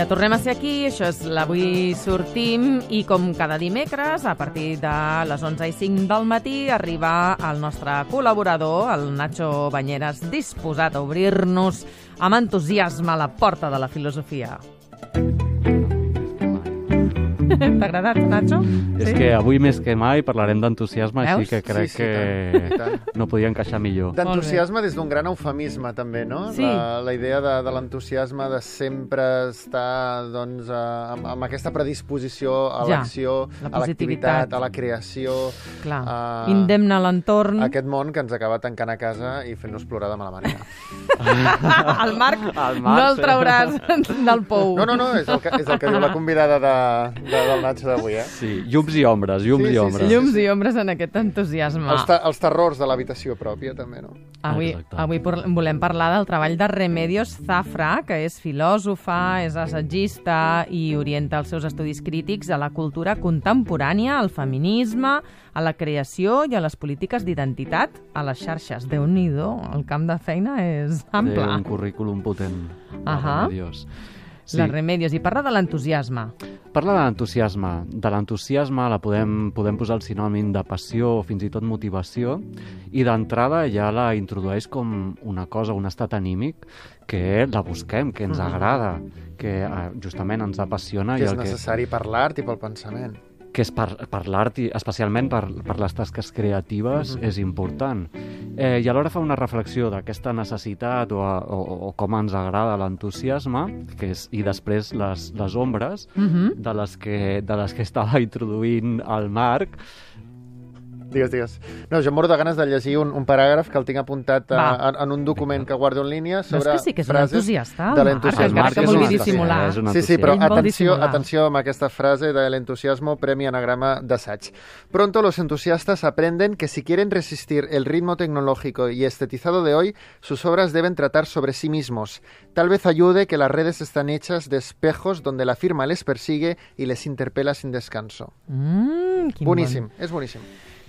Ja tornem a ser aquí, això és l'Avui Sortim i com cada dimecres, a partir de les 11 i 5 del matí, arriba el nostre col·laborador, el Nacho Banyeres, disposat a obrir-nos amb entusiasme la porta de la filosofia. T'ha agradat, Nacho? És que avui més que mai parlarem d'entusiasme, així que crec Sí, sí, que i tant. no podia encaixar millor. D'entusiasme des d'un gran eufemisme, també, no? Sí. La, la idea de, de l'entusiasme de sempre estar doncs, eh, amb, amb aquesta predisposició a Ja, l'acció, la a l'activitat, a la creació, Clar, Ah. indemne a l'entorn. aquest món que ens acaba tancant a casa i fent-nos plorar de mala manera. el Marc El Marc, no el sí. trauràs del pou. No, no, no, és el que, és el que diu la convidada de, de, del Nacho d'avui, eh? Sí, llums i ombres, llums Sí, i sí, ombres. sí. Llums i ombres en aquest entusiasme. Els, els terrors de l'habitació pròpia, també, no? Avui, Exacte. avui volem parlar del treball de Remedios Zafra, que és filòsofa, és assagista i orienta els seus estudis crítics a la cultura contemporània, al feminisme, a la creació i a les polítiques d'identitat a les xarxes. déu nhi el camp de feina és Té ample. un currículum potent. Ahà. Dios. Sí. La Remedios, i parla de l'entusiasme. Parla de l'entusiasme. De l'entusiasme la podem, podem posar el sinònim de passió o fins i tot motivació i d'entrada ja la introdueix com una cosa, un estat anímic que la busquem, que ens agrada, que eh, justament ens apassiona Que i és el que, necessari per l'art i pel pensament. Que és per, per l'art i especialment per, per les tasques creatives és important. Eh, I alhora fa una reflexió d'aquesta necessitat o, o, o com ens agrada l'entusiasme que és, i després les, les ombres Uh -huh. de les que, de les que estava introduint el Marc. Digues, digues. No, jo moro de ganes de llegir un, un paràgraf que el tinc apuntat a, Va. en, un document que guardo en línia sobre que sí que és un entusiasta, de l'entusiasme. encara Marc que és vulgui dissimular. és Sí, sí, però atenció, atenció amb aquesta frase de l'entusiasmo premi anagrama d'assaig. Pronto los entusiastas aprenden que si quieren resistir el ritmo tecnológico y estetizado de hoy, sus obras deben tratar sobre sí mismos. Tal vez ayude que las redes están hechas de espejos donde la firma les persigue y les interpela sin descanso. Mm, Boníssim, és boníssim.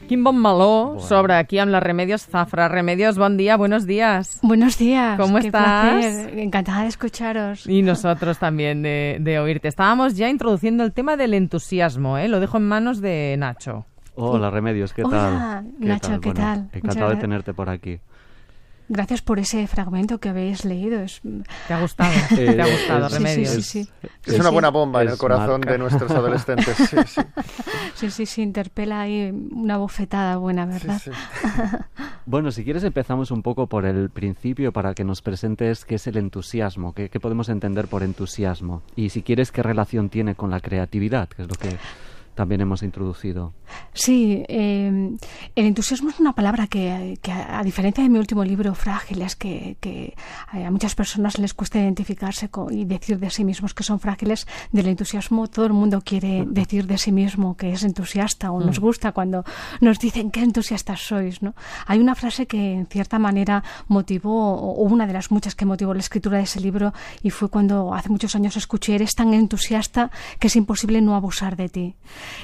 Bon, quin bon meló Bueno. sobre aquí amb la Remedios Zafra. Remedios, bon dia, buenos días. Buenos días. ¿Cómo qué estás? placer. Encantada de escucharos. Y nosotros también de, de oírte. Estábamos ya introduciendo el tema del entusiasmo, ¿eh? Lo dejo en manos de Nacho. Hola, Remedios, ¿qué Hola, tal? Nacho, ¿qué tal? Encantado Muchas de tenerte por aquí. Gracias por ese fragmento que habéis leído. Es, ¿Te ha gustado? Eh, ¿Te ha gustado, es- sí, sí, Remedios? sí, sí. Es una buena bomba en el corazón marca. de nuestros adolescentes. Sí, sí. Sí, sí, sí, interpela ahí una bofetada buena, sí, ¿verdad? sí. Bueno, si quieres empezamos un poco por el principio para que nos presentes qué es el entusiasmo, qué, qué podemos entender por entusiasmo y si quieres qué relación tiene con la creatividad, que es lo que también hemos introducido. Sí, eh, el entusiasmo es una palabra que, que a, diferencia de mi último libro, Frágiles, que, que a muchas personas les cuesta identificarse con- y decir de sí mismos que son frágiles, del entusiasmo todo el mundo quiere decir de sí mismo que es entusiasta o nos gusta cuando nos dicen qué entusiastas sois. ¿no? Hay una frase que en cierta manera motivó, o una de las muchas que motivó la escritura de ese libro, y fue cuando hace muchos años escuché, eres tan entusiasta que es imposible no abusar de ti.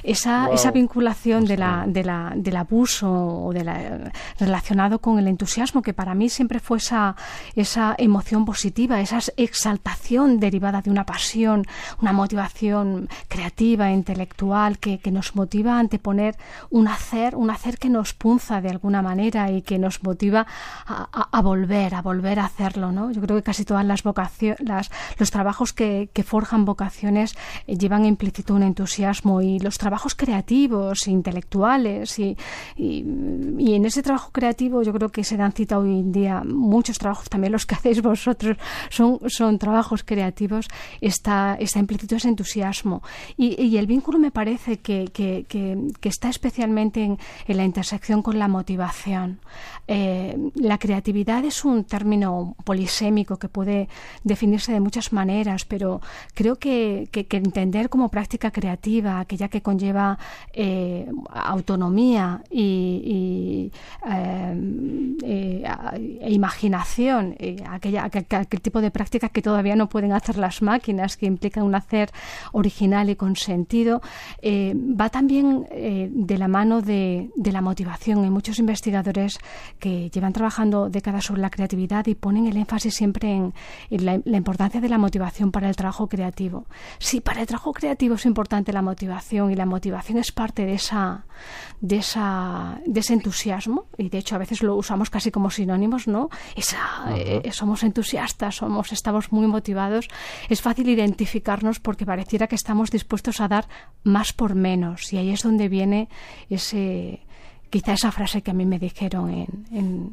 Esa, esa vinculación de la, de la, del abuso o de la, relacionado con el entusiasmo, que para mí siempre fue esa, esa emoción positiva, esa exaltación derivada de una pasión, una motivación creativa, intelectual, que, que nos motiva a anteponer un hacer, un hacer que nos punza de alguna manera y que nos motiva a, a- a volver, a volver a hacerlo. ¿no? Yo creo que casi todas las vocaciones, las, los trabajos que, que forjan vocaciones eh, llevan implícito un entusiasmo y los trabajos creativos, intelectuales y, y, y en ese trabajo creativo yo creo que se dan cita hoy en día muchos trabajos, también los que hacéis vosotros son, son trabajos creativos, está, está implícito ese entusiasmo y, y el vínculo me parece que, que, que, que está especialmente en, en la intersección con la motivación. Eh, la creatividad es un término polisémico que puede definirse de muchas maneras, pero creo que, que- que entender como práctica creativa aquella que conlleva eh, autonomía y, eh, e imaginación, aquella, aquel, tipo de prácticas que todavía no pueden hacer las máquinas, que implican un hacer original y con sentido, va también de la mano de, la motivación. Hay muchos investigadores que llevan trabajando décadas sobre la creatividad y ponen el énfasis siempre en, la, la importancia de la motivación para el trabajo creativo. Sí, para el trabajo creativo es importante la motivación y la motivación es parte de esa de esa de ese entusiasmo y de hecho a veces lo usamos casi como sinónimos, ¿no? Esa, eh, somos entusiastas, somos estamos muy motivados. Es fácil identificarnos porque pareciera que estamos dispuestos a dar más por menos y ahí es donde viene ese quizá esa frase que a mí me dijeron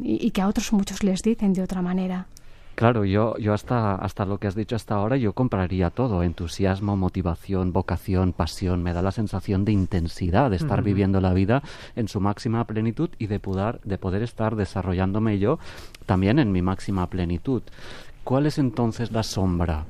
y que a otros muchos les dicen de otra manera. Claro, yo, yo hasta, hasta lo que has dicho hasta ahora, yo compraría todo, entusiasmo, motivación, vocación, pasión, me da la sensación de intensidad, de estar viviendo la vida en su máxima plenitud y de poder, de poder estar desarrollándome yo también en mi máxima plenitud. ¿Cuál es entonces la sombra?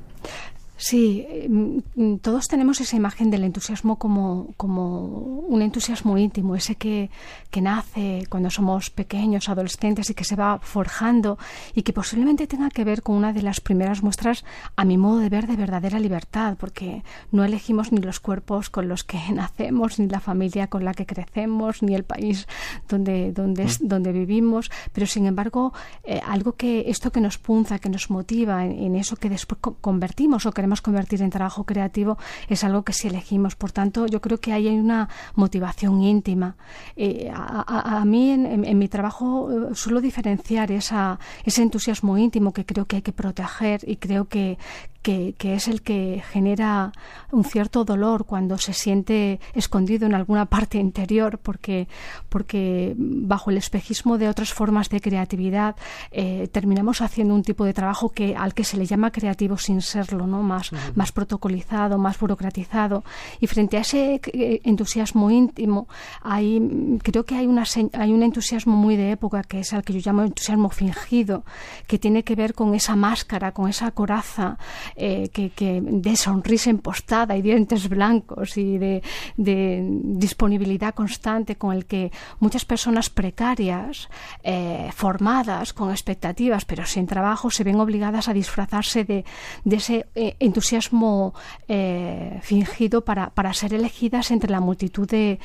Sí, mm, mm, todos tenemos esa imagen del entusiasmo como, como un entusiasmo íntimo, ese que, que, nace cuando somos pequeños, adolescentes y que se va forjando y que posiblemente tenga que ver con una de las primeras muestras, a mi modo de ver, de verdadera libertad, porque no elegimos ni los cuerpos con los que nacemos, ni la familia con la que crecemos, ni el país donde, donde, mm. donde vivimos, pero sin embargo, eh, algo que esto que nos punza, que nos motiva en, en eso que después convertimos o que convertir en trabajo creativo es algo que si elegimos. Por tanto, yo creo que ahí hay una motivación íntima. Eh, a, mí en, mi trabajo eh, suelo diferenciar esa, ese entusiasmo íntimo que creo que hay que proteger y creo que, que, es el que genera un cierto dolor cuando se siente escondido en alguna parte interior, porque, porque bajo el espejismo de otras formas de creatividad eh, terminamos haciendo un tipo de trabajo que, al que se le llama creativo sin serlo, ¿no? más, más protocolizado, más burocratizado. Y frente a ese eh, entusiasmo íntimo, hay, creo que hay, una, hay un entusiasmo muy de época, que es el que yo llamo entusiasmo fingido, que tiene que ver con esa máscara, con esa coraza eh, que, de sonrisa impostada y dientes blancos y de, disponibilidad constante con el que muchas personas precarias, eh, formadas, con expectativas, pero sin trabajo, se ven obligadas a disfrazarse de, ese eh, entusiasmo fingido para, para, ser elegidas entre la multitud de,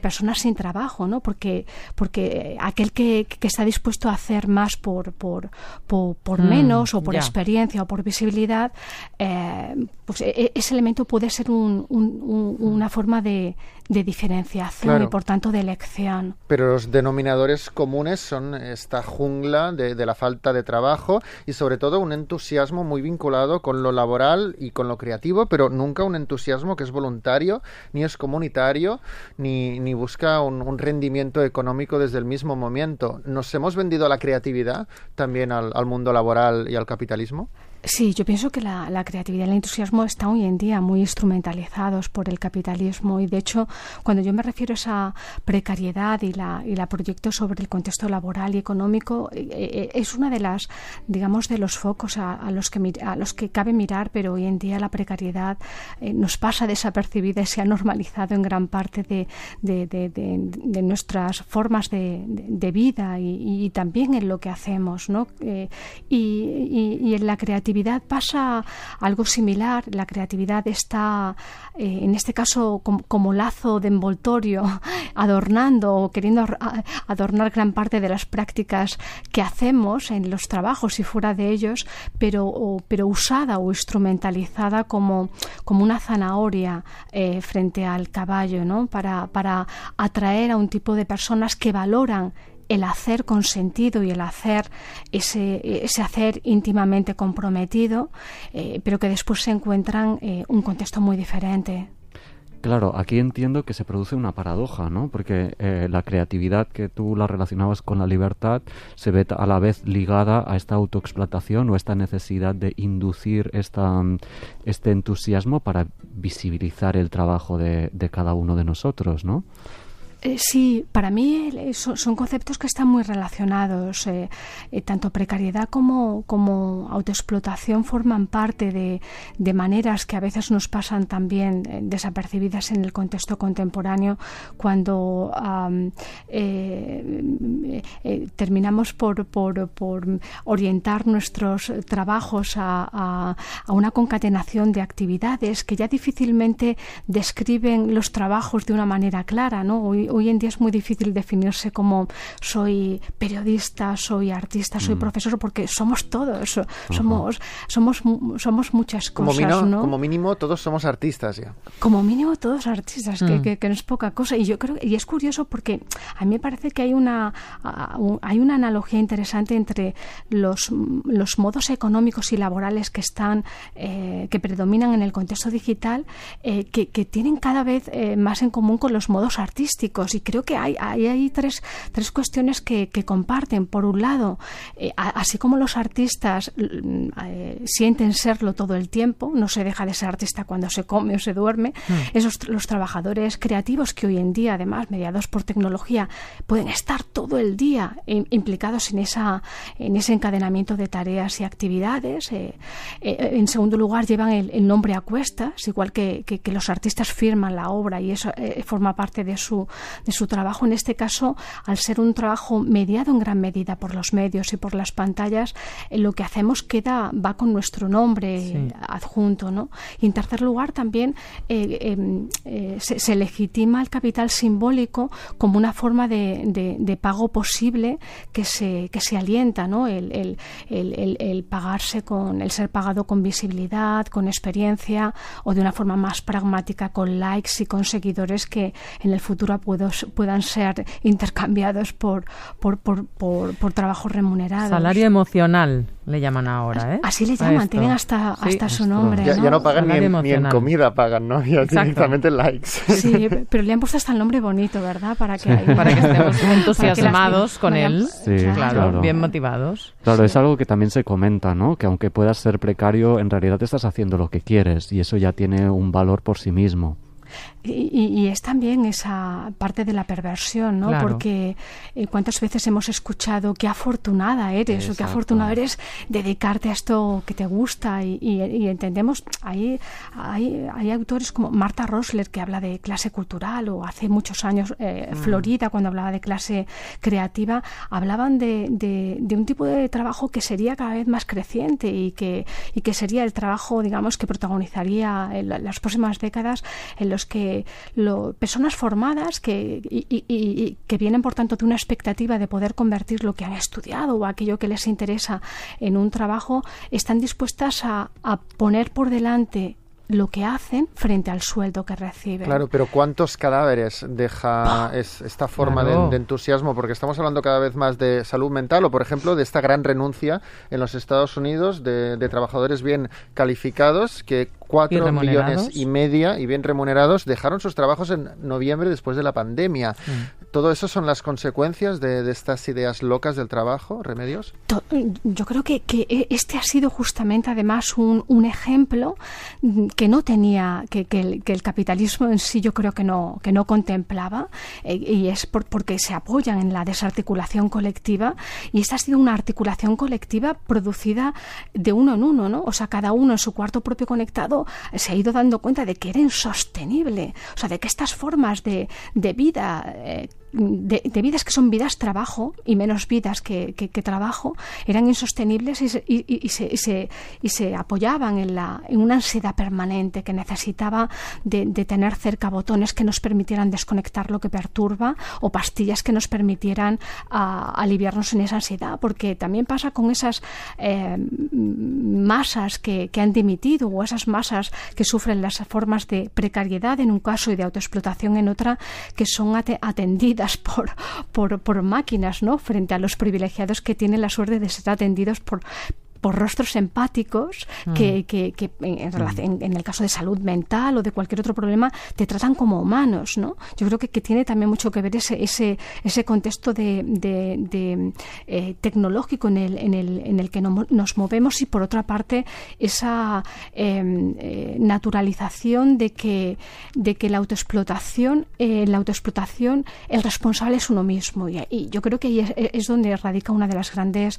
personas sin trabajo, ¿no? Porque, porque aquel que, está dispuesto a hacer más por, por, por, mm, menos o por experiencia o por visibilidad eh, pues e, e, ese elemento puede ser una forma de, diferenciación y por tanto de elección. Pero los denominadores comunes son esta jungla de, la falta de trabajo y sobre todo un entusiasmo muy vinculado con lo laboral y con lo creativo, pero nunca un entusiasmo que es voluntario, ni es comunitario, ni, ni busca un, un rendimiento económico desde el mismo momento. ¿Nos hemos vendido a la creatividad también al, al mundo laboral y al capitalismo? Sí, yo pienso que la, creatividad y el entusiasmo están hoy en día muy instrumentalizados por el capitalismo y de hecho cuando yo me refiero a esa precariedad y la, y la proyecto sobre el contexto laboral y económico eh, eh, es una de las digamos de los focos a, los que a los que cabe mirar pero hoy en día la precariedad eh, nos pasa desapercibida y se ha normalizado en gran parte de, de, nuestras formas de, vida y, también en lo que hacemos ¿no? y en la creatividad creatividad pasa algo similar. La creatividad está, eh, en este caso, como, lazo de envoltorio, adornando o queriendo adornar gran parte de las prácticas que hacemos en los trabajos y fuera de ellos, pero, pero usada o instrumentalizada como, como una zanahoria eh, frente al caballo, ¿no? Para, para atraer a un tipo de personas que valoran el hacer con sentido y el hacer ese, ese hacer íntimamente comprometido, eh, pero que después se encuentran eh, un contexto muy diferente. Claro, aquí entiendo que se produce una paradoja, ¿no? Porque eh, la creatividad que tú la relacionabas con la libertad se ve a la vez ligada a esta autoexplotación o esta necesidad de inducir esta, este entusiasmo para visibilizar el trabajo de, de cada uno de nosotros, ¿no? Eh, sí, para mí eh, son, conceptos que están muy relacionados. Eh, tanto precariedad como, como autoexplotación forman parte de, maneras que a veces nos pasan también desapercibidas en el contexto contemporáneo cuando terminamos por, por, por, orientar nuestros trabajos a, a una concatenación de actividades que ya difícilmente describen los trabajos de una manera clara. ¿no? Hoy en día es muy difícil definirse como soy periodista, soy artista, soy mm. profesor, porque somos todos, somos, somos, somos muchas cosas. Como mínimo, como mínimo todos somos artistas ya. Como mínimo todos artistas, que, mm. que, no es poca cosa. Y yo creo y es curioso porque a mí me parece que hay una, hay una analogía interesante entre los, los modos económicos y laborales que están, eh, que predominan en el contexto digital, eh, que, que, tienen cada vez eh, más en común con los modos artísticos. Y creo que hay, hay, hay tres, tres cuestiones que, que comparten. Por un lado, eh, así como los artistas mm, eh, sienten serlo todo el tiempo, no se deja de ser artista cuando se come o se duerme, mm. esos los trabajadores creativos que hoy en día, además, mediados por tecnología, pueden estar todo el día implicados en, esa, en ese encadenamiento de tareas y actividades. Eh, en segundo lugar, llevan el, nombre a cuestas, igual que, que, que, los artistas firman la obra y eso forma parte de su, de su trabajo. En este caso, al ser un trabajo mediado en gran medida por los medios y por las pantallas, eh, lo que hacemos queda va con nuestro nombre adjunto, ¿no? Y en tercer lugar, también eh, em, eh, se, legitima el capital simbólico como una forma de, pago posible que se, que se alienta, ¿no? El, el, el, el, pagarse con, el ser pagado con visibilidad, con experiencia o de una forma más pragmática con likes y con seguidores que en el futuro puedan ser intercambiados por, por, por, por, trabajos remunerados. Salario emocional le llaman ahora, ¿eh? Así le llaman, tienen hasta, hasta su nombre. Ya no, pagan ni en, comida, pagan, ¿no? Ya directamente likes. Sí, pero le han puesto hasta el nombre bonito, ¿verdad? Para que, para que estemos entusiasmados con él, claro, bien motivados. Claro, es algo que también se comenta, ¿no? Que aunque puedas ser precario, en realidad estás haciendo lo que quieres y eso ya tiene un valor por sí mismo. Y, es también esa parte de la perversión, ¿no? Porque eh, cuántas veces hemos escuchado qué afortunada eres o qué afortunado eres dedicarte a esto que te gusta y, entendemos, hay, hay, hay, autores como Marta Rosler que habla de clase cultural o hace muchos años eh, mm. Florida cuando hablaba de clase creativa, hablaban de, de, un tipo de trabajo que sería cada vez más creciente y que, y que sería el trabajo, digamos, que protagonizaría en las próximas décadas en los que personas formadas que, y, que vienen, por tanto, de una expectativa de poder convertir lo que han estudiado o aquello que les interesa en un trabajo, están dispuestas a poner por delante lo que hacen frente al sueldo que reciben. Claro, pero ¿cuántos cadáveres deja esta forma de, entusiasmo? Porque estamos hablando cada vez más de salud mental o, por ejemplo, de esta gran renuncia en los Estados Unidos de, trabajadores bien calificados que cuatro millones y media y bien remunerados dejaron sus trabajos en noviembre después de la pandemia. Mm. ¿Todo eso son las consecuencias de, estas ideas locas del trabajo, Remedios? Yo creo que, que este ha sido justamente además un, un ejemplo que no tenía, que, que, el, capitalismo en sí yo creo que no, que no contemplaba, eh, y es por, porque se apoyan en la desarticulación colectiva, y esta ha sido una articulación colectiva producida de uno en uno, ¿no? O sea, cada uno en su cuarto propio conectado se ha ido dando cuenta de que era insostenible, o sea, de que estas formas de, de vida eh, de, vidas que son vidas trabajo y menos vidas que, trabajo eran insostenibles y se, y, se, y, se, apoyaban en, la, en una ansiedad permanente que necesitaba de, tener cerca botones que nos permitieran desconectar lo que perturba o pastillas que nos permitieran aliviarnos en esa ansiedad porque también pasa con esas eh, masas que, que han dimitido o esas masas que sufren las formas de precariedad en un caso y de autoexplotación en otra que son atendidas por, por, máquinas, ¿no? Frente a los privilegiados que tienen la suerte de ser atendidos por por rostros empáticos mm. que, que, en, relación, en, el caso de salud mental o de cualquier otro problema te tratan como humanos, ¿no? Yo creo que, que tiene también mucho que ver ese, ese, ese contexto de, de, eh, tecnológico en el, en, el, en el que nos movemos y por otra parte esa em, eh, naturalización de que, de que la autoexplotación, eh, la autoexplotación, el responsable es uno mismo y, yo creo que ahí es, donde radica una de las grandes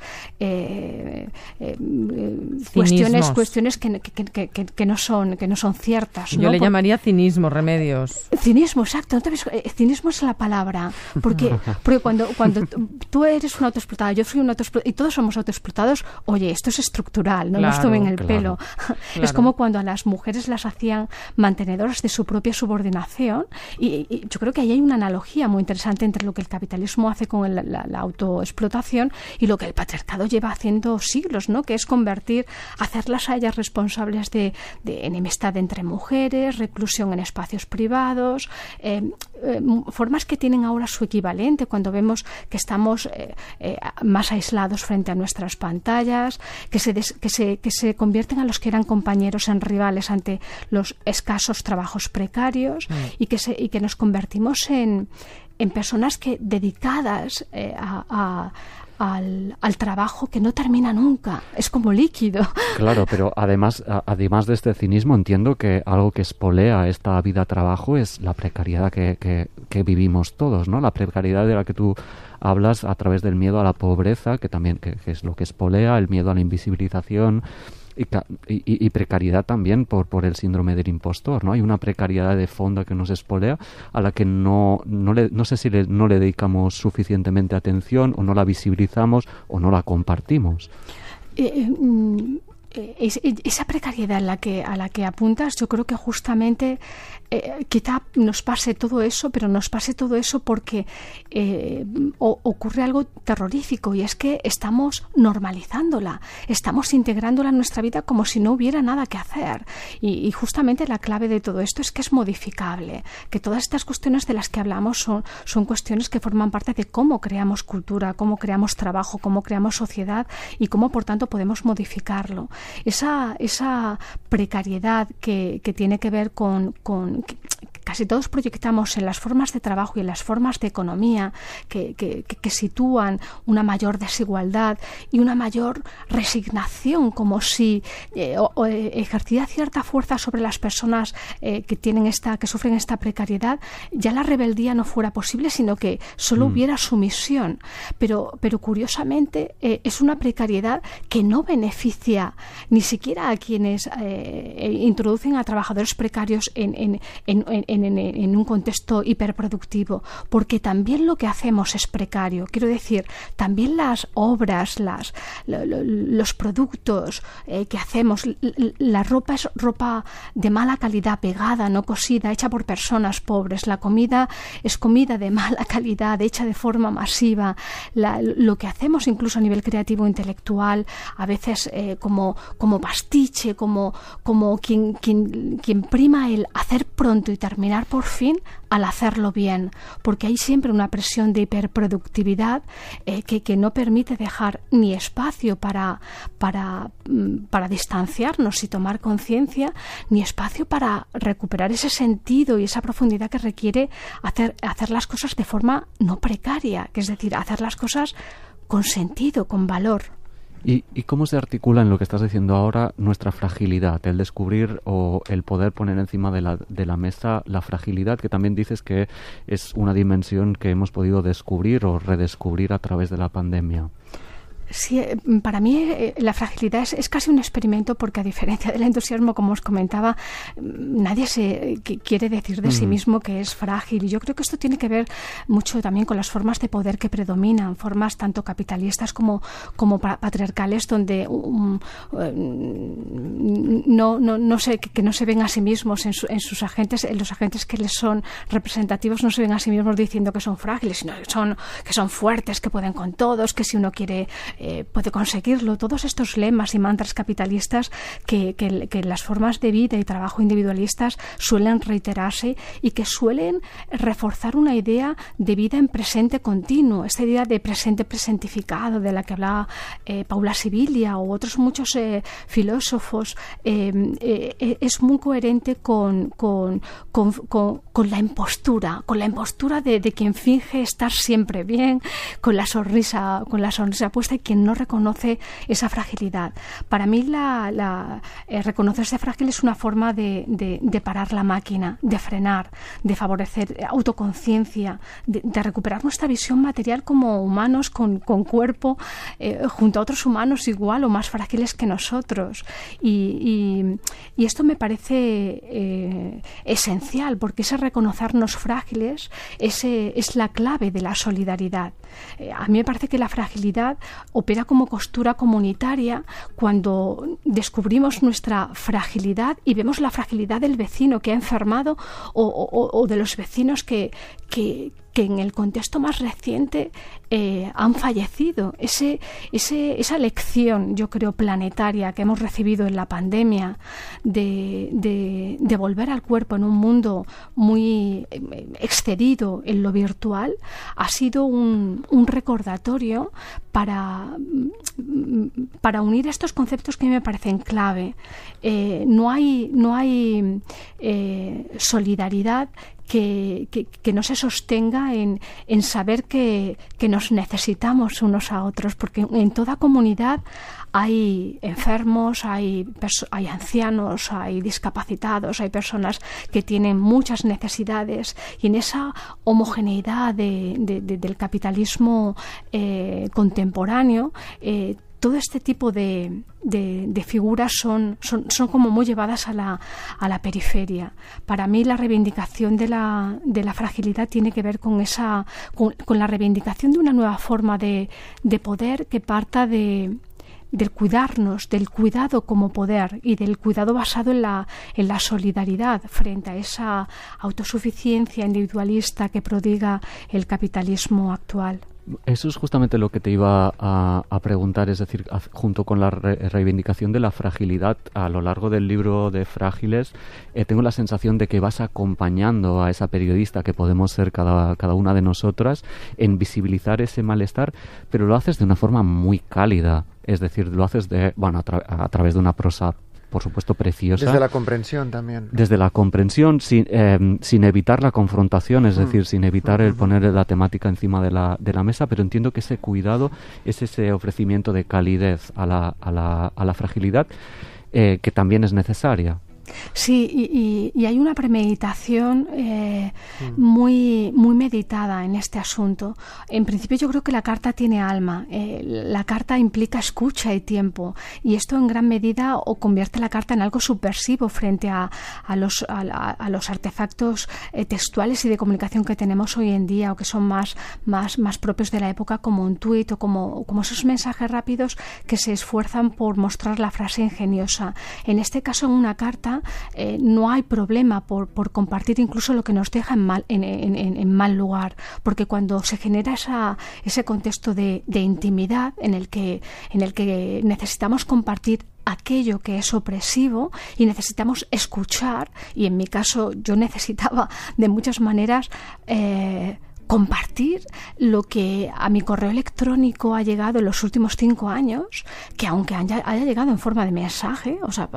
cuestiones, cuestiones que, que, que, no son, que no son ciertas. Yo le llamaría cinismo, remedios. Cinismo, exacto. ¿no eh, cinismo es la palabra, porque, porque cuando, cuando tú eres un autoexplotado, yo soy un autoexplotado, y todos somos autoexplotados, oye, esto es estructural, no nos tomen el pelo. Es como cuando a las mujeres las hacían mantenedoras de su propia subordinación, y, yo creo que ahí hay una analogía muy interesante entre lo que el capitalismo hace con la, autoexplotación y lo que el patriarcado lleva haciendo siglos, ¿no? Que es convertir, hacerlas a ellas responsables de, enemistad entre mujeres, reclusión en espacios privados, eh, eh, formas que tienen ahora su equivalente cuando vemos que estamos eh, más aislados frente a nuestras pantallas, que se, que, se, que se convierten a los que eran compañeros en rivales ante los escasos trabajos precarios mm. y, que se, y que nos convertimos en, en personas que dedicadas a al, al, trabajo que no termina nunca, es como líquido. Claro, pero además, además de este cinismo, entiendo que algo que espolea esta vida-trabajo es la precariedad que, que, vivimos todos, ¿no? La precariedad de la que tú hablas a través del miedo a la pobreza, que también que es lo que espolea, el miedo a la invisibilización, y, precariedad también por, por el síndrome del impostor, ¿no? Hay una precariedad de fondo que nos espolea a la que no, no, le, no sé si no le dedicamos suficientemente atención o no la visibilizamos o no la compartimos. Eh, eh, esa precariedad a la que a la que apuntas yo creo que justamente eh, quizá nos pase todo eso pero nos pase todo eso porque eh, ocurre algo terrorífico y es que estamos normalizándola estamos integrándola en nuestra vida como si no hubiera nada que hacer. Y, justamente la clave de todo esto es que es modificable que todas estas cuestiones de las que hablamos son son cuestiones que forman parte de cómo creamos cultura cómo creamos trabajo cómo creamos sociedad y cómo por tanto podemos modificarlo esa, esa precariedad que, que tiene que ver con, con casi todos proyectamos en las formas de trabajo y en las formas de economía que, que, que, sitúan una mayor desigualdad y una mayor resignación, como si eh, eh, ejercía cierta fuerza sobre las personas eh, que tienen esta, que sufren esta precariedad, ya la rebeldía no fuera posible, sino que solo mm. hubiera sumisión. Pero, pero curiosamente es una precariedad que no beneficia ni siquiera a quienes introducen a trabajadores precarios en, en, en en, un contexto hiperproductivo, porque también lo que hacemos es precario. Quiero decir, también las obras, las, los productos eh, que hacemos, la ropa es ropa de mala calidad, pegada, no cosida, hecha por personas pobres. La comida es comida de mala calidad, hecha de forma masiva. lo que hacemos incluso a nivel creativo intelectual, a veces eh, como, como pastiche, como, como quien, quien, quien prima el hacer pronto y terminar por fin al hacerlo bien, porque hay siempre una presión de hiperproductividad eh, que, que, no permite dejar ni espacio para, para, mm, para distanciarnos y tomar conciencia, ni espacio para recuperar ese sentido y esa profundidad que requiere hacer, hacer las cosas de forma no precaria, que es decir, hacer las cosas con sentido, con valor. ¿Y, cómo se articula en lo que estás diciendo ahora nuestra fragilidad, el descubrir o el poder poner encima de la, de la mesa la fragilidad, que también dices que es una dimensión que hemos podido descubrir o redescubrir a través de la pandemia? Sí, eh, para mí eh, la fragilidad es, casi un experimento porque a diferencia del entusiasmo, como os comentaba, mm, nadie se quiere decir de sí mismo que es frágil. Y yo creo que esto tiene que ver mucho también con las formas de poder que predominan, formas tanto capitalistas como, como patriarcales, donde um, eh, no, no, no se, que no se ven a sí mismos en, en, sus agentes, en los agentes que les son representativos, no se ven a sí mismos diciendo que son frágiles, sino que son, que son fuertes, que pueden con todos, que si uno quiere eh, puede conseguirlo. Todos estos lemas y mantras capitalistas que, que, las formas de vida y trabajo individualistas suelen reiterarse y que suelen reforzar una idea de vida en presente continuo, esta idea de presente presentificado de la que hablaba eh, Paula Sibilia o otros muchos eh, filósofos, es muy coherente con, con, con, la impostura, con la impostura de, de quien finge estar siempre bien, con la sonrisa, con la sonrisa puesta y quien no reconoce esa fragilidad. Para mí eh, reconocerse frágil es una forma de, parar la máquina, de frenar, de favorecer autoconciencia, de, recuperar nuestra visión material como humanos con, cuerpo eh, junto a otros humanos igual o más frágiles que nosotros. Y, esto me parece eh, esencial porque ese reconocernos frágiles ese es la clave de la solidaridad. Eh, a mí me parece que la fragilidad opera como costura comunitaria cuando descubrimos nuestra fragilidad y vemos la fragilidad del vecino que ha enfermado o, de los vecinos que, que en el contexto más reciente eh, han fallecido. Ese, esa lección, yo creo, planetaria que hemos recibido en la pandemia de, de, volver al cuerpo en un mundo muy eh, excedido en lo virtual, ha sido un, recordatorio para, para unir estos conceptos que me parecen clave. Eh, no hay, no hay solidaridad que, que, no se sostenga en, en saber que, que, nos necesitamos unos a otros, porque en toda comunidad hay enfermos, hay, hay ancianos, hay discapacitados, hay personas que tienen muchas necesidades y en esa homogeneidad de, del capitalismo eh, contemporáneo eh, todo este tipo de, de, figuras son, son, son, como muy llevadas a la, a la periferia. Para mí la reivindicación de la, de la fragilidad tiene que ver con, esa, con, la reivindicación de una nueva forma de, de poder que parta de, del cuidarnos, del cuidado como poder y del cuidado basado en la, en la solidaridad frente a esa autosuficiencia individualista que prodiga el capitalismo actual. Eso es justamente lo que te iba a, preguntar, es decir, junto con la reivindicación de la fragilidad a lo largo del libro de Frágiles, eh, tengo la sensación de que vas acompañando a esa periodista que podemos ser cada, cada una de nosotras en visibilizar ese malestar, pero lo haces de una forma muy cálida, es decir, lo haces de, bueno, a través de una prosa por supuesto, preciosa. Desde la comprensión también. Desde la comprensión, sin, em, sin evitar la confrontación, es mm. decir, sin evitar el poner la temática encima de la, de la mesa, pero entiendo que ese cuidado es ese ofrecimiento de calidez a la, a la, a la fragilidad eh, que también es necesaria. Sí, y, hay una premeditación eh, mm. muy, muy meditada en este asunto. En principio yo creo que la carta tiene alma. Eh, la carta implica escucha y tiempo. Y esto en gran medida o convierte la carta en algo subversivo frente a, a, los, a, los artefactos eh, textuales y de comunicación que tenemos hoy en día o que son más, más, más propios de la época como un tuit o como, como esos mensajes rápidos que se esfuerzan por mostrar la frase ingeniosa. En este caso, en una carta, eh, no hay problema por, por, compartir incluso lo que nos deja en mal, en, en, mal lugar, porque cuando se genera ese contexto de, de intimidad en el, que, en el que necesitamos compartir aquello que es opresivo y necesitamos escuchar, y en mi caso yo necesitaba de muchas maneras eh, compartir lo que a mi correo electrónico ha llegado en los últimos cinco años, que aunque haya, llegado en forma de mensaje, o sea,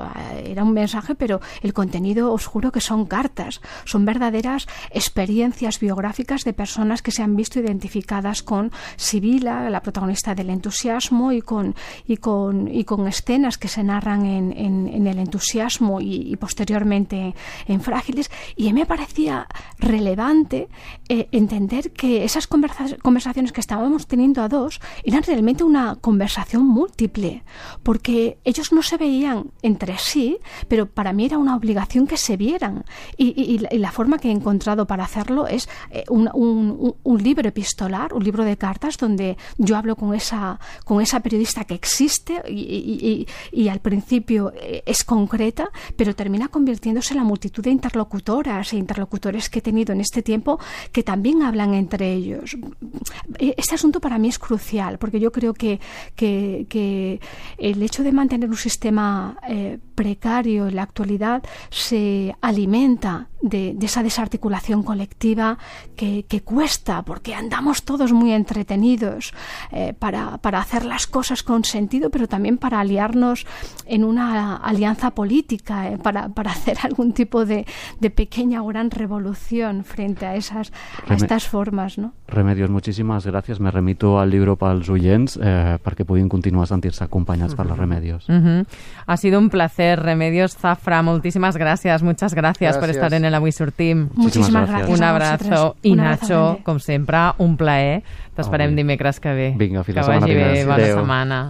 era un mensaje, pero el contenido os juro que son cartas, son verdaderas experiencias biográficas de personas que se han visto identificadas con Sibila, la protagonista del entusiasmo, y con, y con, y con escenas que se narran en, en, el entusiasmo y, posteriormente en Frágiles, y me parecía relevante eh, entender que esas conversaciones que estábamos teniendo a dos eran realmente una conversación múltiple, porque ellos no se veían entre sí, pero para mí era una obligación que se vieran. Y, la forma que he encontrado para hacerlo es eh, un, libro epistolar, un libro de cartas, donde yo hablo con esa, con esa periodista que existe y, al principio eh, es concreta, pero termina convirtiéndose en la multitud de interlocutoras e interlocutores que he tenido en este tiempo que también hablan entre ellos. Este asunto para mí es crucial, porque yo creo que, que, el hecho de mantener un sistema eh, precario en la actualidad se alimenta de, esa desarticulación colectiva que, cuesta, porque andamos todos muy entretenidos eh, para, para, hacer las cosas con sentido, pero también para aliarnos en una alianza política, eh, para, para, hacer algún tipo de, de, pequeña o gran revolución frente a, esas, a estas formas. No? Remedios, muchísimas gracias. Me remito al libro para los oyentes eh, para que puedan continuar a sentirse acompañados por los Remedios. Ha sido un placer, Remedios Zafra. Muchísimas gracias, muchas gracias, por estar en el Avui Sortim. Muchísimas gracias. Un abrazo. I Nacho, com sempre, un plaer. T'esperem dimecres que ve. Vinga, fins la setmana vinent. Bona setmana.